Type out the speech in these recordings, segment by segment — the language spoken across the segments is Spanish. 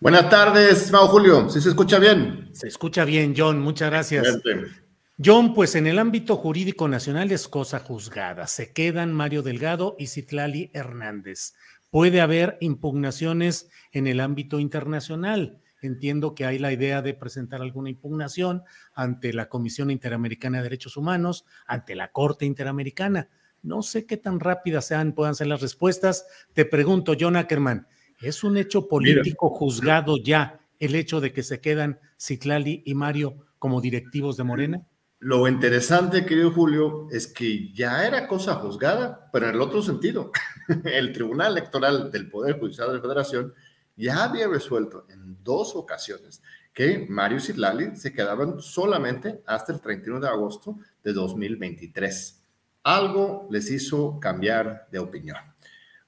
Buenas tardes, estimado Julio. ¿Sí se escucha bien? Se escucha bien, John, muchas gracias. Excelente. John, pues en el ámbito jurídico nacional es cosa juzgada. Se quedan Mario Delgado y Citlali Hernández. Puede haber impugnaciones en el ámbito internacional. Entiendo que hay la idea de presentar alguna impugnación ante la Comisión Interamericana de Derechos Humanos, ante la Corte Interamericana. No sé qué tan rápidas sean, puedan ser las respuestas. Te pregunto, John Ackerman, ¿es un hecho político juzgado ya el hecho de que se quedan Citlali y Mario como directivos de Morena? Lo interesante, querido Julio, es que ya era cosa juzgada, pero en el otro sentido. El Tribunal Electoral del Poder Judicial de la Federación ya había resuelto en dos ocasiones que Mario y Citlali se quedaban solamente hasta el 31 de agosto de 2023. Algo les hizo cambiar de opinión.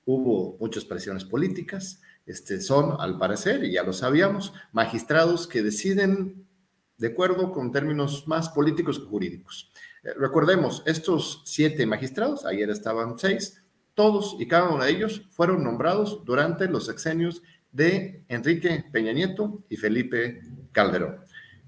Hubo muchas presiones políticas. Este, son, al parecer, y ya lo sabíamos, magistrados que deciden de acuerdo con términos más políticos que jurídicos. Eh, recordemos, estos siete magistrados, ayer estaban seis, todos y cada uno de ellos fueron nombrados durante los sexenios de Enrique Peña Nieto y Felipe Calderón.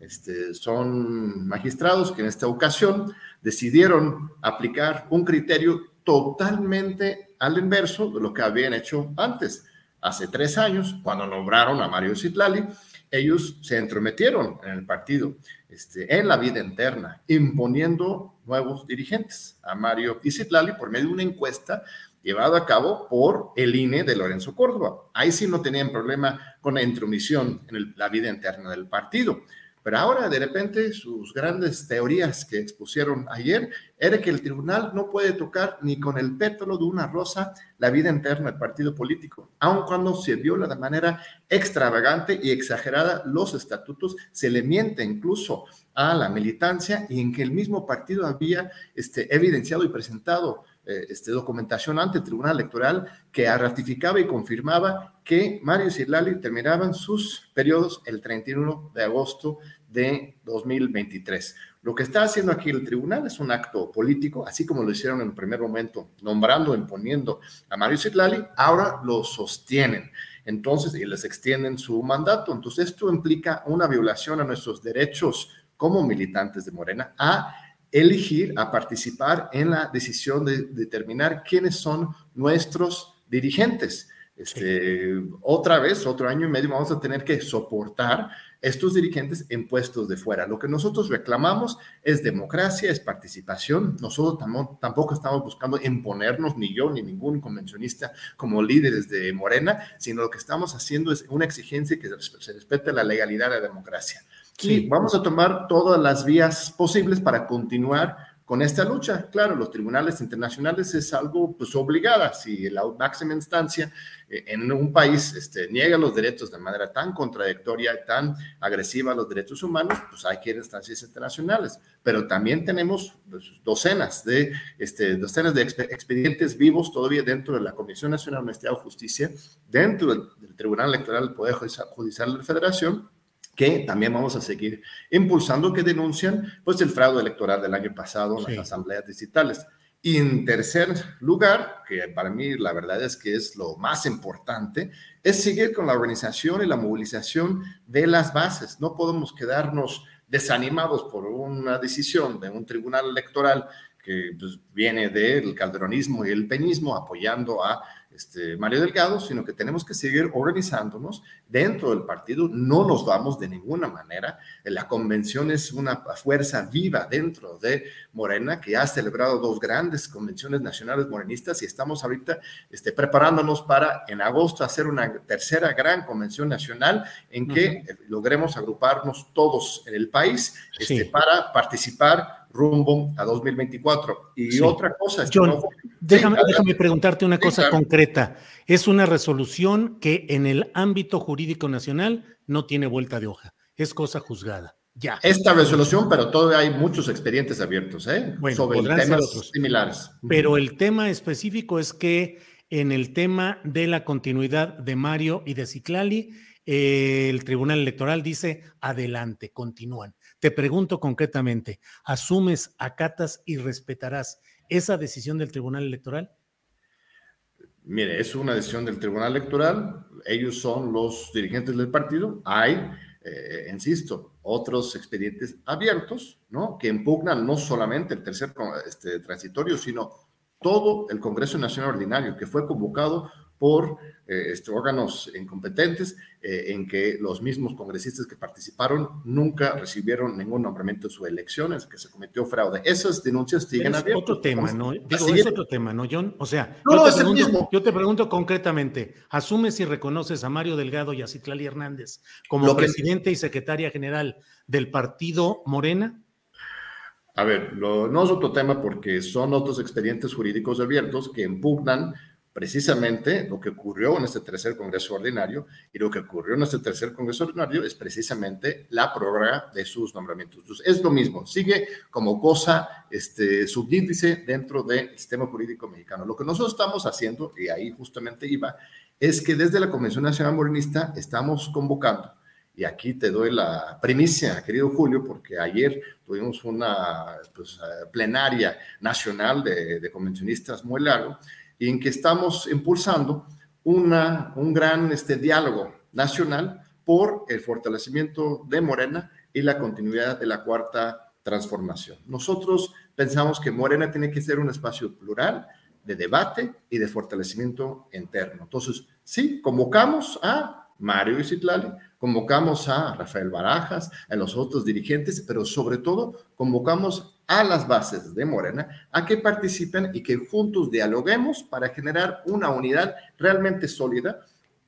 Este, son magistrados que en esta ocasión decidieron aplicar un criterio totalmente al inverso de lo que habían hecho antes. Hace tres años, cuando nombraron a Mario Citlali, ellos se entrometieron en el partido, este, en la vida interna, imponiendo nuevos dirigentes a Mario Citlali por medio de una encuesta llevada a cabo por el INE de Lorenzo Córdoba. Ahí sí no tenían problema con la intromisión en la vida interna del partido. Pero ahora, de repente, sus grandes teorías que expusieron ayer era que el tribunal no puede tocar ni con el pétalo de una rosa la vida interna del partido político, aun cuando se viola de manera extravagante y exagerada los estatutos, se le miente incluso a la militancia y en que el mismo partido había este, evidenciado y presentado eh, este, documentación ante el Tribunal Electoral que ratificaba y confirmaba que Mario y Citlali terminaban sus periodos el 31 de agosto de 2023. Lo que está haciendo aquí el tribunal es un acto político, así como lo hicieron en el primer momento, nombrando, imponiendo a Mario Citlali, ahora lo sostienen. Entonces, y les extienden su mandato. Entonces, esto implica una violación a nuestros derechos como militantes de Morena a elegir, a participar en la decisión de determinar quiénes son nuestros dirigentes. Este, Otra vez, otro año y medio, vamos a tener que soportar estos dirigentes en puestos de fuera. Lo que nosotros reclamamos es democracia, es participación. Nosotros tampoco estamos buscando imponernos, ni yo, ni ningún convencionista, como líderes de Morena, sino lo que estamos haciendo es una exigencia que se respete la legalidad de la democracia. Sí. Y vamos a tomar todas las vías posibles para continuar con esta lucha. Claro, los tribunales internacionales es algo pues obligada. Si la máxima instancia eh, en un país este, niega los derechos de manera tan contradictoria tan agresiva a los derechos humanos, pues hay que ir a instancias internacionales. Pero también tenemos pues, docenas de, este, docenas de expe- expedientes vivos todavía dentro de la Comisión Nacional de Justicia, dentro del, del Tribunal Electoral del Poder Judicial de la Federación, que también vamos a seguir impulsando, que denuncian pues el fraude electoral del año pasado en Sí. las asambleas digitales. Y en tercer lugar, que para mí la verdad es que es lo más importante, es seguir con la organización y la movilización de las bases. No podemos quedarnos desanimados por una decisión de un tribunal electoral que pues, viene del calderonismo y el peñismo apoyando a este, Mario Delgado, sino que tenemos que seguir organizándonos dentro del partido. No nos vamos de ninguna manera. La convención es una fuerza viva dentro de Morena, que ha celebrado dos grandes convenciones nacionales morenistas y estamos ahorita este, preparándonos para en agosto hacer una tercera gran convención nacional en que logremos agruparnos todos en el país este, para participar rumbo a 2024. Y otra cosa. John, déjame, déjame, preguntarte una cosa concreta. Es una resolución que en el ámbito jurídico nacional no tiene vuelta de hoja. Es cosa juzgada. Ya. Esta resolución, pero todavía hay muchos expedientes abiertos ¿eh? sobre temas similares. Pero el tema específico es que en el tema de la continuidad de Mario y de Ciclali, eh, el Tribunal Electoral dice adelante, continúan. Te pregunto concretamente, ¿asumes, acatas y respetarás esa decisión del Tribunal Electoral? Mire, es una decisión del Tribunal Electoral, ellos son los dirigentes del partido, hay, eh, insisto, otros expedientes abiertos, ¿no? Que impugnan no solamente el tercer este, transitorio, sino todo el Congreso Nacional Ordinario que fue convocado por eh, este, órganos incompetentes eh, en que los mismos congresistas que participaron nunca recibieron ningún nombramiento en sus elecciones, que se cometió fraude. Esas denuncias siguen es Otro tema, ¿no? Digo, es otro tema, ¿no, John? O sea, yo, te pregunto, yo, te pregunto, concretamente, ¿asumes y reconoces a Mario Delgado y a Citlali Hernández como presidente y secretaria general del partido Morena? A ver, no es otro tema porque son otros expedientes jurídicos abiertos que impugnan precisamente lo que ocurrió en este tercer Congreso Ordinario y lo que ocurrió en este tercer Congreso Ordinario es precisamente la prórroga de sus nombramientos. es lo mismo, sigue como cosa este, subíndice dentro del sistema jurídico mexicano. Lo que nosotros estamos haciendo, y ahí justamente iba, es que desde la Convención Nacional Morenista estamos convocando y aquí te doy la primicia, querido Julio, porque ayer tuvimos una pues, plenaria nacional de, de, convencionistas muy largo, en que estamos impulsando un gran este, diálogo nacional por el fortalecimiento de Morena y la continuidad de la cuarta transformación. Nosotros pensamos que Morena tiene que ser un espacio plural de debate y de fortalecimiento interno. Entonces, sí, convocamos a Mario Isitlali, convocamos a Rafael Barajas, a los otros dirigentes, pero sobre todo convocamos a las bases de Morena a que participen y que juntos dialoguemos para generar una unidad realmente sólida,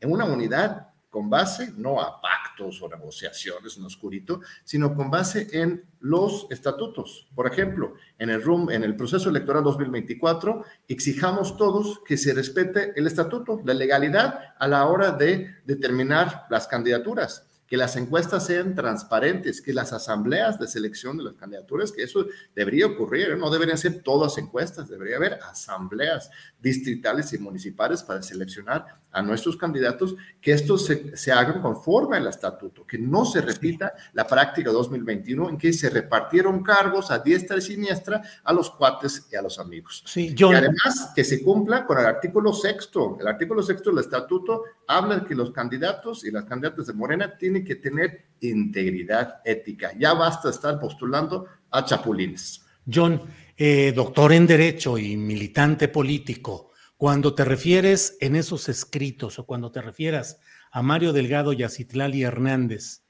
una unidad con base no a pactos o negociaciones en oscurito, sino con base en los estatutos. Por ejemplo, en el, RUM, en el proceso electoral 2024, exijamos todos que se respete el estatuto, la legalidad a la hora de determinar las candidaturas que las encuestas sean transparentes, que las asambleas de selección de las candidaturas, que eso debería ocurrir, no deberían ser todas encuestas, debería haber asambleas distritales y municipales para seleccionar a nuestros candidatos, que estos se, se hagan conforme al estatuto, que no se repita la práctica 2021 en que se repartieron cargos a diestra y siniestra a los cuates y a los amigos. Sí, Y además que se cumpla con el artículo sexto. El artículo sexto del estatuto habla de que los candidatos y las candidatas de Morena tienen que tener integridad ética. Ya basta estar postulando a chapulines. John, eh, doctor en Derecho y militante político, cuando te refieres en esos escritos o cuando te refieras a Mario Delgado y a Citlali Hernández,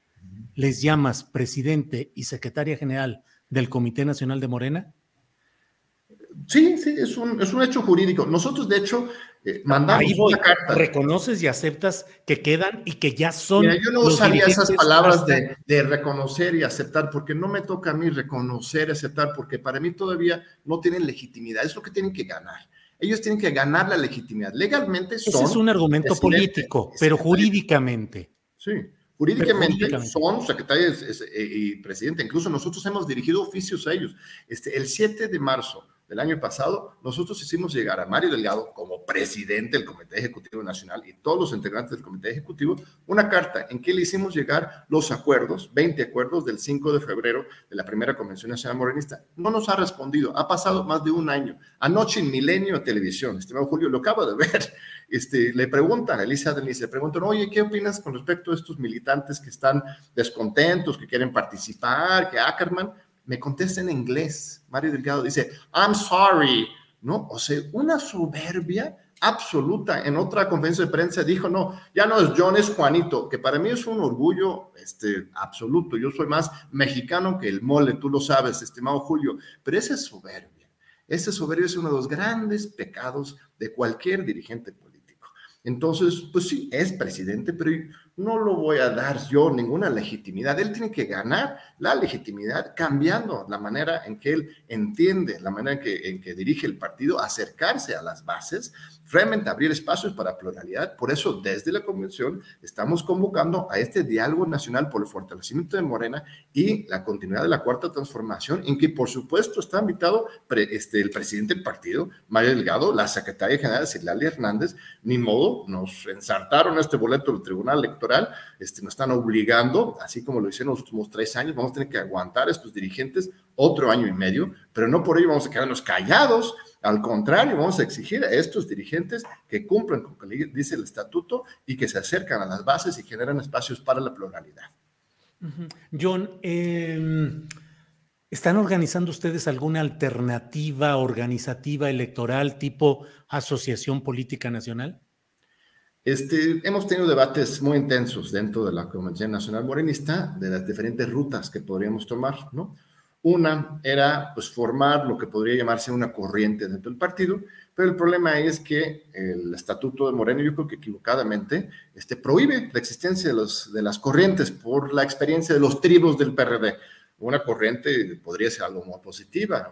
¿les llamas presidente y secretaria general del Comité Nacional de Morena? Sí, sí, es un, es un hecho jurídico. Nosotros, de hecho, eh, mandamos una carta. Reconoces y aceptas que quedan y que ya son. yo no usaría esas palabras de, de, reconocer y aceptar, porque no me toca a mí reconocer y aceptar, porque para mí todavía no tienen legitimidad. Es lo que tienen que ganar. Ellos tienen que ganar la legitimidad. Legalmente son. Ese es un argumento político, pero jurídicamente. Sí. Jurídicamente, son secretarios eh, y presidente. Incluso nosotros hemos dirigido oficios a ellos. Este, el 7 de marzo del año pasado, nosotros hicimos llegar a Mario Delgado como presidente del Comité Ejecutivo Nacional y todos los integrantes del Comité Ejecutivo una carta en que le hicimos llegar los acuerdos, 20 acuerdos del 5 de febrero de la primera Convención Nacional Morenista. No nos ha respondido, ha pasado más de un año. Anoche en Milenio Televisión, estimado Julio, lo acabo de ver, este, le preguntan a Elisa Denise, le preguntan, oye, ¿qué opinas con respecto a estos militantes que están descontentos, que quieren participar, que Ackerman? Me contesta en inglés. Mario Delgado dice, I'm sorry, ¿no? O sea, una soberbia absoluta. En otra conferencia de prensa dijo, no, ya no es John, es Juanito, que para mí es un orgullo este, absoluto. Yo soy más mexicano que el mole, tú lo sabes, estimado Julio, pero esa es soberbia. Ese soberbia es uno de los grandes pecados de cualquier dirigente político. Entonces, pues sí, es presidente, pero no lo voy a dar yo ninguna legitimidad. Él tiene que ganar la legitimidad cambiando la manera en que él entiende, la manera en que, dirige el partido, acercarse a las bases realmente abrir espacios para pluralidad. Por eso, desde la convención, estamos convocando a este diálogo nacional por el fortalecimiento de Morena y la continuidad de la cuarta transformación, en que, por supuesto, está invitado este, el presidente del partido, Mario Delgado, la secretaria general, Silali Hernández. Ni modo, nos ensartaron este boleto del Tribunal Electoral, este, nos están obligando, así como lo hicieron los últimos tres años, vamos a tener que aguantar a estos dirigentes otro año y medio, pero no por ello vamos a quedarnos callados al contrario, vamos a exigir a estos dirigentes que cumplan con lo que dice el estatuto y que se acercan a las bases y generan espacios para la pluralidad. John, em, ¿están organizando ustedes alguna alternativa organizativa electoral tipo Asociación Política Nacional? Este, hemos tenido debates muy intensos dentro de la Convención Nacional Morenista de las diferentes rutas que podríamos tomar, ¿no? Una era pues, formar lo que podría llamarse una corriente dentro del partido, pero el problema es que el estatuto de Moreno, yo creo que equivocadamente, este, prohíbe la existencia de, los, de las corrientes por la experiencia de los tribus del PRD. Una corriente podría ser algo muy positiva.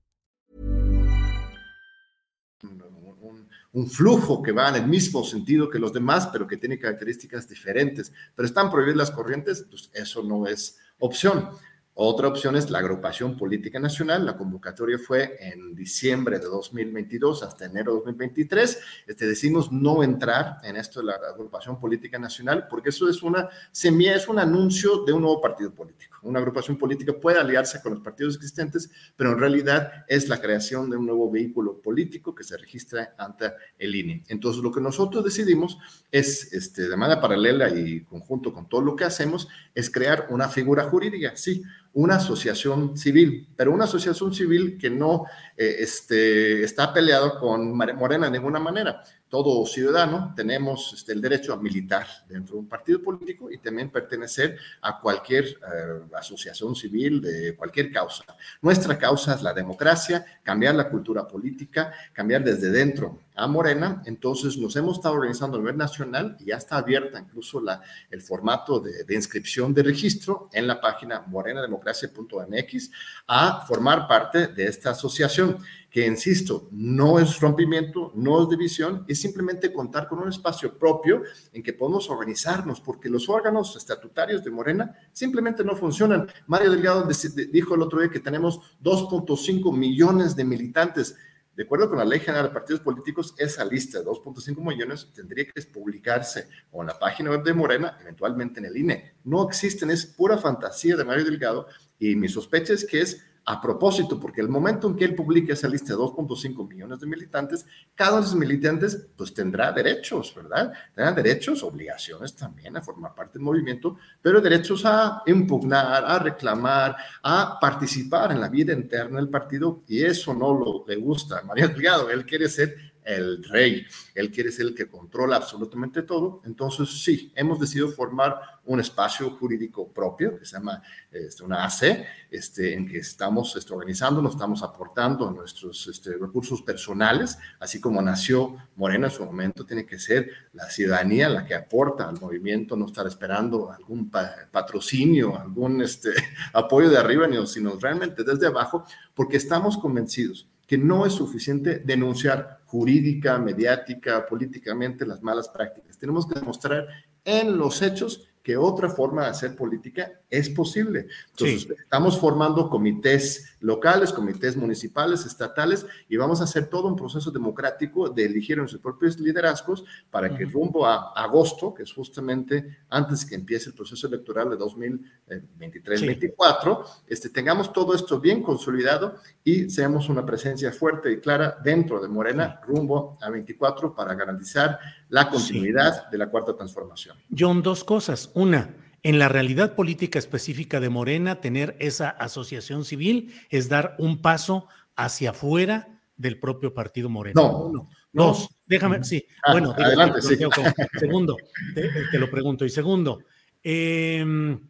Un flujo que va en el mismo sentido que los demás, pero que tiene características diferentes. Pero están prohibidas las corrientes, pues eso no es opción. Otra opción es la agrupación política nacional. La convocatoria fue en diciembre de 2022 hasta enero de 2023. Este, decimos no entrar en esto de la agrupación política nacional porque eso es una semilla, es un anuncio de un nuevo partido político. Una agrupación política puede aliarse con los partidos existentes, pero en realidad es la creación de un nuevo vehículo político que se registra ante el INE. Entonces, lo que nosotros decidimos es, este, de manera paralela y conjunto con todo lo que hacemos, es crear una figura jurídica, sí, una asociación civil, pero una asociación civil que no eh, este, está peleado con Morena de ninguna manera. Todo ciudadano tenemos este, el derecho a militar dentro de un partido político y también pertenecer a cualquier eh, asociación civil de cualquier causa. Nuestra causa es la democracia, cambiar la cultura política, cambiar desde dentro a Morena. Entonces nos hemos estado organizando a nivel nacional y ya está abierta incluso el formato de, de inscripción de registro en la página morenademocracia.mx a formar parte de esta asociación que, insisto, no es rompimiento, no es división, es simplemente contar con un espacio propio en que podemos organizarnos, porque los órganos estatutarios de Morena simplemente no funcionan. Mario Delgado dijo el otro día que tenemos 2.5 millones de militantes. De acuerdo con la Ley General de Partidos Políticos, esa lista de 2.5 millones tendría que publicarse o en la página web de Morena, eventualmente en el INE. No existen, es pura fantasía de Mario Delgado y mi sospecha es que es a propósito, porque el momento en que él publique esa lista de 2.5 millones de militantes, cada uno de esos militantes pues tendrá derechos, ¿verdad? Tendrán derechos, obligaciones también a formar parte del movimiento, pero derechos a impugnar, a reclamar, a participar en la vida interna del partido y eso no lo le gusta a María Delgado, él quiere ser el rey, él quiere ser el que controla absolutamente todo. Entonces, sí, hemos decidido formar un espacio jurídico propio que se llama este, una AC, este, en que estamos este, organizando, nos estamos aportando nuestros este, recursos personales, así como nació Morena en su momento, tiene que ser la ciudadanía la que aporta al movimiento, no estar esperando algún patrocinio, algún este, apoyo de arriba, sino realmente desde abajo, porque estamos convencidos que no es suficiente denunciar jurídica, mediática, políticamente las malas prácticas. Tenemos que demostrar en los hechos que otra forma de hacer política es posible. Entonces, estamos formando comités locales, comités municipales, estatales, y vamos a hacer todo un proceso democrático de elegir a nuestros propios liderazgos para que rumbo a agosto, que es justamente antes que empiece el proceso electoral de 2023-2024, este, tengamos todo esto bien consolidado y seamos una presencia fuerte y clara dentro de Morena rumbo a 24 para garantizar la continuidad de la cuarta transformación. John, dos cosas. Una, en la realidad política específica de Morena, tener esa asociación civil es dar un paso hacia afuera del propio partido Morena. No. Dos, déjame, sí. Ah, bueno, adelante, sí. segundo, te, lo pregunto. Y segundo, em,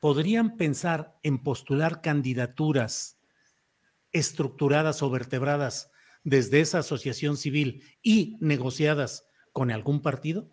¿podrían pensar en postular candidaturas estructuradas o vertebradas desde esa asociación civil y negociadas con algún partido?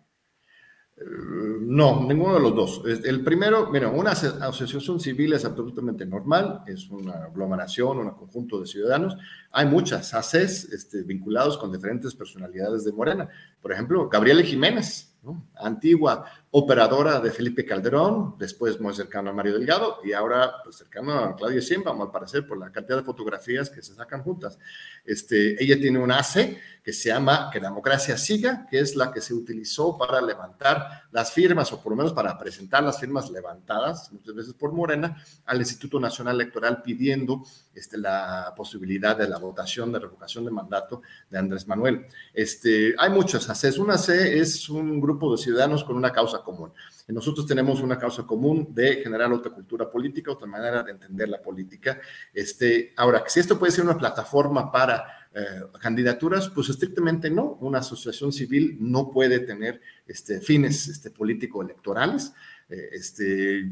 No, ninguno de los dos. El primero, mira, una asociación civil es absolutamente normal, es una aglomeración, un conjunto de ciudadanos. Hay muchas ACES este, vinculados con diferentes personalidades de Morena. Por ejemplo, Gabriela Jiménez, antigua operadora de Felipe Calderón, después muy cercano a Mario Delgado y ahora pues, cercano a Claudia Sheinbaum, al parecer, por la cantidad de fotografías que se sacan juntas. Este, ella tiene un ACE que se llama Que la democracia siga, que es la que se utilizó para levantar las firmas, o por lo menos para presentar las firmas levantadas, muchas veces por Morena, al Instituto Nacional Electoral pidiendo este, la posibilidad de la votación de revocación de mandato de Andrés Manuel. Este, hay muchas ACEs. Una AC es un grupo de ciudadanos con una causa común. Y nosotros tenemos una causa común de generar otra cultura política, otra manera de entender la política. Este, ahora, si esto puede ser una plataforma para eh, candidaturas, pues estrictamente no. Una asociación civil no puede tener este, fines este, político-electorales. Eh, este, eh,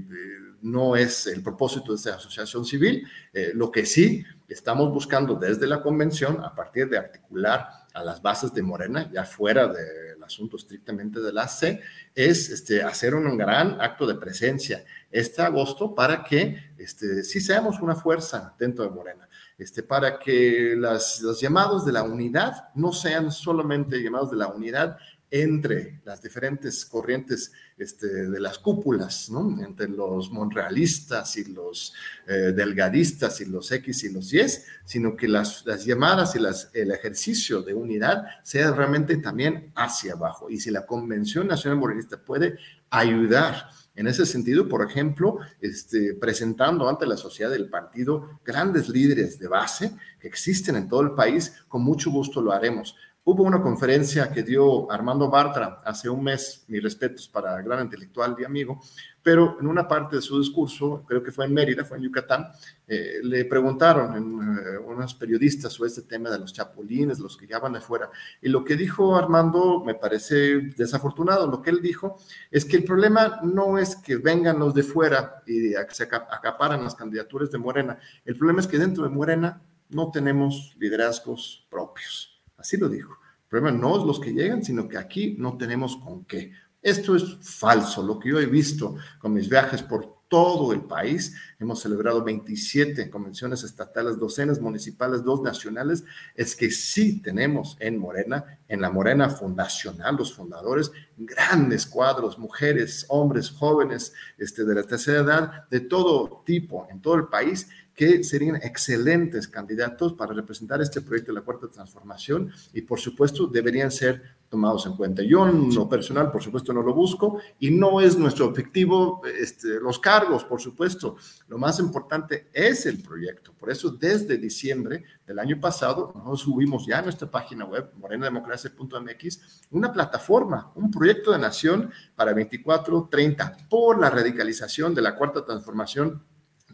no es el propósito de esta asociación civil. lo que sí estamos buscando desde la convención, a partir de articular a las bases de Morena, ya fuera del asunto estrictamente de la C, es este, hacer un gran acto de presencia este agosto para que este, sí seamos una fuerza dentro de Morena este, para que las, los llamados de la unidad no sean solamente llamados de la unidad entre las diferentes corrientes este, de las cúpulas, entre los monrealistas y los eh, delgadistas y los X y los Y, sino que las, llamadas y el ejercicio de unidad sea realmente también hacia abajo. Y si la Convención Nacional Morenista puede ayudar en ese sentido, por ejemplo, este, presentando ante la sociedad del partido grandes líderes de base que existen en todo el país, con mucho gusto lo haremos. Hubo una conferencia que dio Armando Bartra hace un mes, mis respetos para gran intelectual y amigo, pero en una parte de su discurso, creo que fue en Mérida, fue en Yucatán, eh, le preguntaron en, eh, unos periodistas sobre este tema de los chapulines, los que ya van de fuera, y lo que dijo Armando me parece desafortunado. Lo que él dijo es que el problema no es que vengan los de fuera y se acaparan las candidaturas de Morena, el problema es que dentro de Morena no tenemos liderazgos propios. Así lo dijo. El problema no es los que llegan, sino que aquí no tenemos con qué. Esto es falso. Lo que yo he visto con mis viajes por todo el país, hemos celebrado 27 convenciones estatales, docenas municipales, dos nacionales, es que sí tenemos en Morena, en la Morena fundacional, los fundadores, grandes cuadros, mujeres, hombres, jóvenes, este, de la tercera edad, de todo tipo, en todo el país, que serían excelentes candidatos para representar este proyecto de la Cuarta Transformación y por supuesto deberían ser tomados en cuenta. Yo en lo personal, por supuesto, no lo busco y no es nuestro objetivo este, los cargos, por supuesto. Lo más importante es el proyecto. Por eso, desde diciembre del año pasado, nosotros subimos ya a nuestra página web, morenademocracia.mx, una plataforma, un proyecto de nación para 24-30 por la radicalización de la cuarta transformación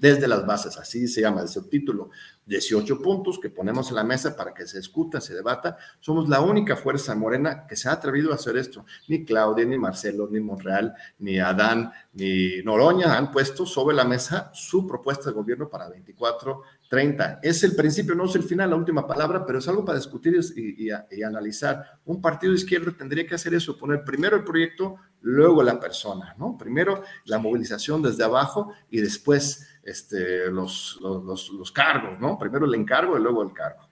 desde las bases, así se llama el subtítulo, 18 puntos que ponemos en la mesa para que se discuta, se debata. Somos la única fuerza morena que se ha atrevido a hacer esto. Ni Claudia, ni Marcelo, ni Monreal, ni Adán, ni Noroña han puesto sobre la mesa su propuesta de gobierno para 24, 30. Es el principio, no es el final, la última palabra, pero es algo para discutir y, y analizar. Un partido de izquierda tendría que hacer eso, poner primero el proyecto, luego la persona, ¿no? Primero la movilización desde abajo y después este, los, los, cargos, ¿no? Primero el encargo y luego el cargo.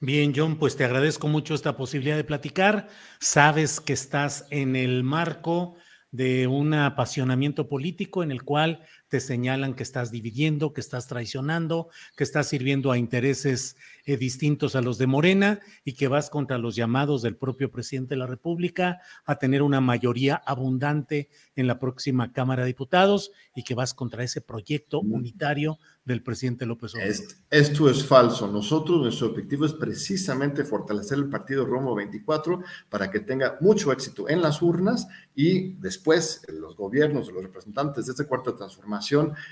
Bien, John, pues te agradezco mucho esta posibilidad de platicar. Sabes que estás en el marco de un apasionamiento político en el cual te señalan que estás dividiendo, que estás traicionando, que estás sirviendo a intereses eh, distintos a los de Morena y que vas contra los llamados del propio presidente de la República a tener una mayoría abundante en la próxima Cámara de Diputados y que vas contra ese proyecto unitario del presidente López Obrador. Esto, es falso. Nosotros, nuestro objetivo es precisamente fortalecer el partido Romo 24 para que tenga mucho éxito en las urnas y después los gobiernos, los representantes de esta cuarta transformación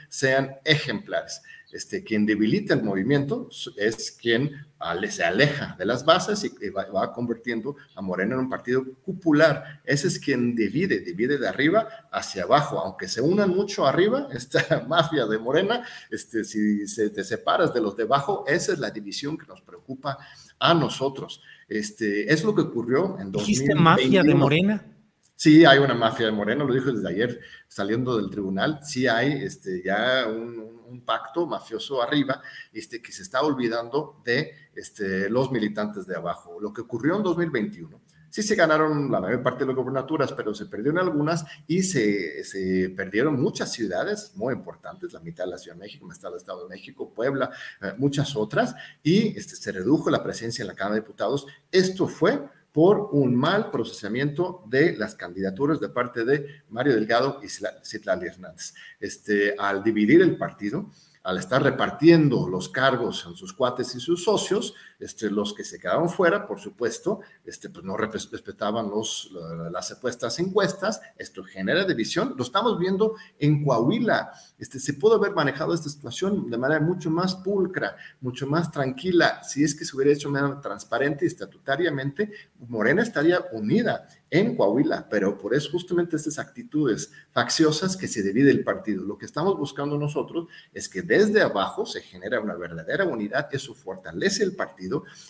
sean ejemplares. Este, quien debilita el movimiento es quien se aleja de las bases y va, convirtiendo a Morena en un partido cupular. Ese es quien divide, divide de arriba hacia abajo, aunque se unan mucho arriba, esta mafia de Morena, este, si se, te separas de los de abajo, esa es la división que nos preocupa a nosotros. Este, es lo que ocurrió en 2021. ¿Dijiste mafia de Morena? Sí, hay una mafia de Morena, lo dijo desde ayer saliendo del tribunal, sí hay este, ya un, pacto mafioso arriba este, que se está olvidando de este, los militantes de abajo. Lo que ocurrió en 2021, sí se ganaron la mayor parte de las gobernaturas, pero se perdieron algunas y se, se, perdieron muchas ciudades muy importantes, la mitad de la Ciudad de México, está el Estado de México, Puebla, eh, muchas otras, y este, se redujo la presencia en la Cámara de Diputados. Esto fue por un mal procesamiento de las candidaturas de parte de Mario Delgado y Citlali Hernández. Este, al dividir el partido, al estar repartiendo los cargos en sus cuates y sus socios, este, los que se quedaron fuera, por supuesto, este, pues no respetaban los, las supuestas encuestas, esto genera división, lo estamos viendo en Coahuila, este, se pudo haber manejado esta situación de manera mucho más pulcra, mucho más tranquila, si es que se hubiera hecho de manera transparente y estatutariamente, Morena estaría unida en Coahuila, pero por eso justamente estas actitudes facciosas que se divide el partido. Lo que estamos buscando nosotros es que desde abajo se genera una verdadera unidad, eso fortalece el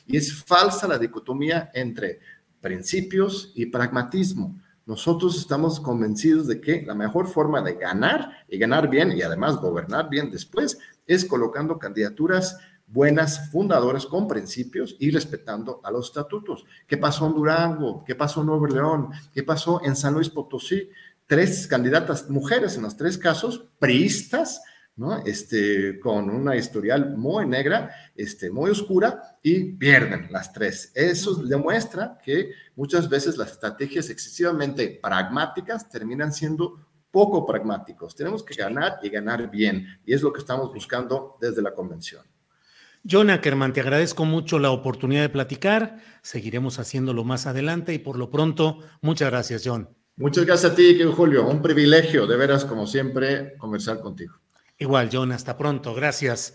y es falsa la dicotomía entre principios y pragmatismo. Nosotros estamos convencidos de que la mejor forma de ganar y ganar bien y además gobernar bien después es colocando candidaturas buenas fundadoras con principios y respetando a los estatutos. ¿Qué pasó en Durango? ¿Qué pasó en Nuevo León? ¿Qué pasó en San Luis Potosí? Tres candidatas mujeres en los tres casos, priistas, ¿no? Este, con una historial muy negra, este, muy oscura, y pierden las tres. Eso demuestra que muchas veces las estrategias excesivamente pragmáticas terminan siendo poco pragmáticos. Tenemos que ganar y ganar bien, y es lo que estamos buscando desde la convención. John Ackerman, te agradezco mucho la oportunidad de platicar. Seguiremos haciéndolo más adelante y por lo pronto, muchas gracias, John. Muchas gracias a ti, Julio. Un privilegio, de veras, como siempre, conversar contigo. Igual, John, hasta pronto. Gracias.